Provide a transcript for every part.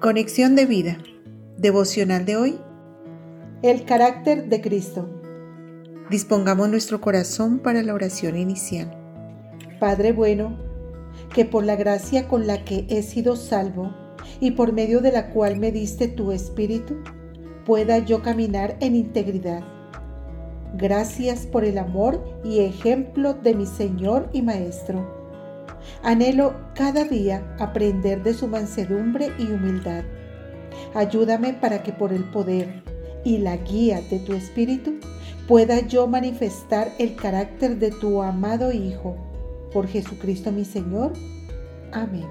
Conexión de vida. Devocional de hoy. El carácter de Cristo. Dispongamos nuestro corazón para la oración inicial. Padre bueno, que por la gracia con la que he sido salvo y por medio de la cual me diste tu espíritu, pueda yo caminar en integridad. Gracias por el amor y ejemplo de mi Señor y Maestro Anhelo cada día aprender de su mansedumbre y humildad. Ayúdame para que por el poder y la guía de tu Espíritu pueda yo manifestar el carácter de tu amado Hijo. Por Jesucristo mi Señor. Amén.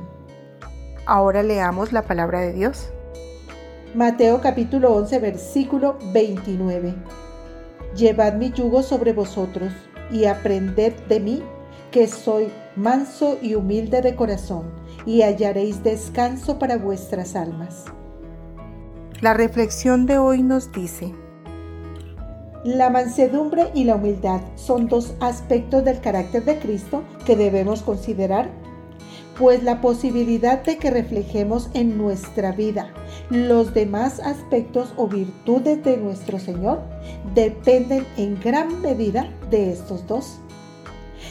Ahora leamos la palabra de Dios. Mateo capítulo 11 versículo 29. Llevad mi yugo sobre vosotros y aprended de mí que soy manso y humilde de corazón, y hallaréis descanso para vuestras almas. La reflexión de hoy nos dice, la mansedumbre y la humildad son dos aspectos del carácter de Cristo que debemos considerar, pues la posibilidad de que reflejemos en nuestra vida los demás aspectos o virtudes de nuestro Señor dependen en gran medida de estos dos.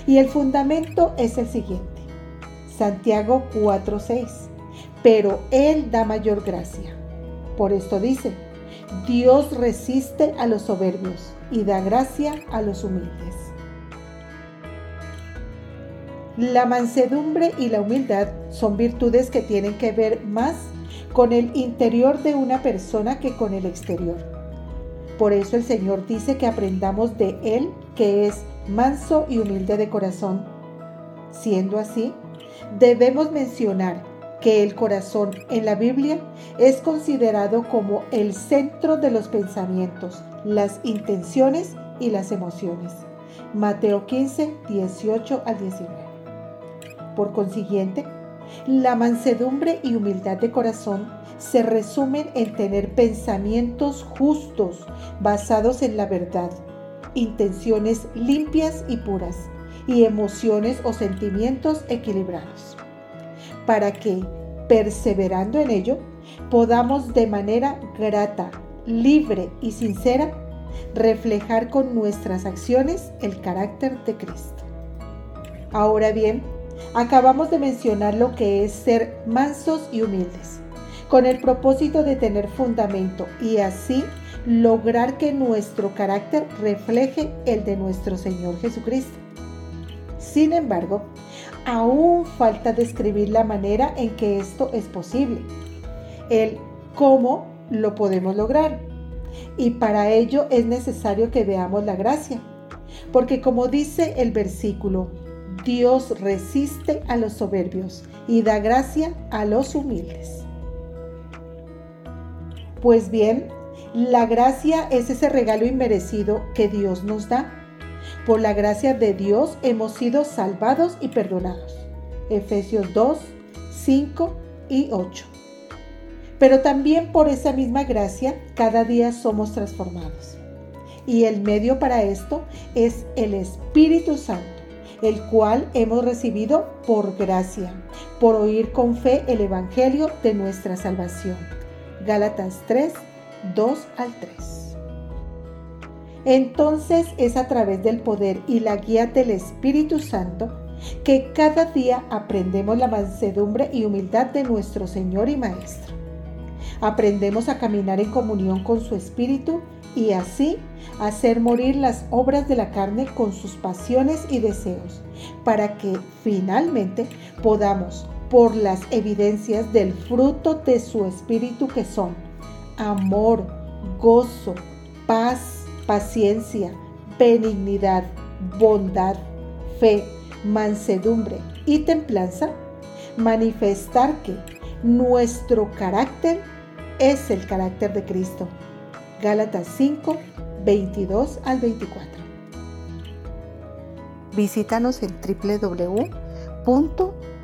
Y el fundamento es el siguiente. Santiago 4:6. Pero Él da mayor gracia. Por esto dice, Dios resiste a los soberbios y da gracia a los humildes. La mansedumbre y la humildad son virtudes que tienen que ver más con el interior de una persona que con el exterior. Por eso el Señor dice que aprendamos de Él, que es manso y humilde de corazón. Siendo así, debemos mencionar que el corazón en la Biblia es considerado como el centro de los pensamientos, las intenciones y las emociones. Mateo 15, 18 al 19. Por consiguiente, la mansedumbre y humildad de corazón se resumen en tener pensamientos justos basados en la verdad intenciones limpias y puras y emociones o sentimientos equilibrados, para que, perseverando en ello, podamos de manera grata, libre y sincera reflejar con nuestras acciones el carácter de Cristo. Ahora bien, acabamos de mencionar lo que es ser mansos y humildes, con el propósito de tener fundamento y así lograr que nuestro carácter refleje el de nuestro Señor Jesucristo. Sin embargo, aún falta describir la manera en que esto es posible, el cómo lo podemos lograr. Y para ello es necesario que veamos la gracia, porque como dice el versículo, Dios resiste a los soberbios y da gracia a los humildes. Pues bien, la gracia es ese regalo inmerecido que Dios nos da. Por la gracia de Dios hemos sido salvados y perdonados. Efesios 2, 5 y 8. Pero también por esa misma gracia cada día somos transformados. Y el medio para esto es el Espíritu Santo, el cual hemos recibido por gracia, por oír con fe el Evangelio de nuestra salvación. Gálatas 3, 2 al 3. Entonces es a través del poder y la guía del Espíritu Santo que cada día aprendemos la mansedumbre y humildad de nuestro Señor y Maestro. Aprendemos a caminar en comunión con su Espíritu y así hacer morir las obras de la carne con sus pasiones y deseos, para que finalmente podamos, por las evidencias del fruto de su Espíritu que son amor, gozo, paz, paciencia, benignidad, bondad, fe, mansedumbre y templanza, manifestar que nuestro carácter es el carácter de Cristo. Gálatas 5, 22 al 24. Visítanos en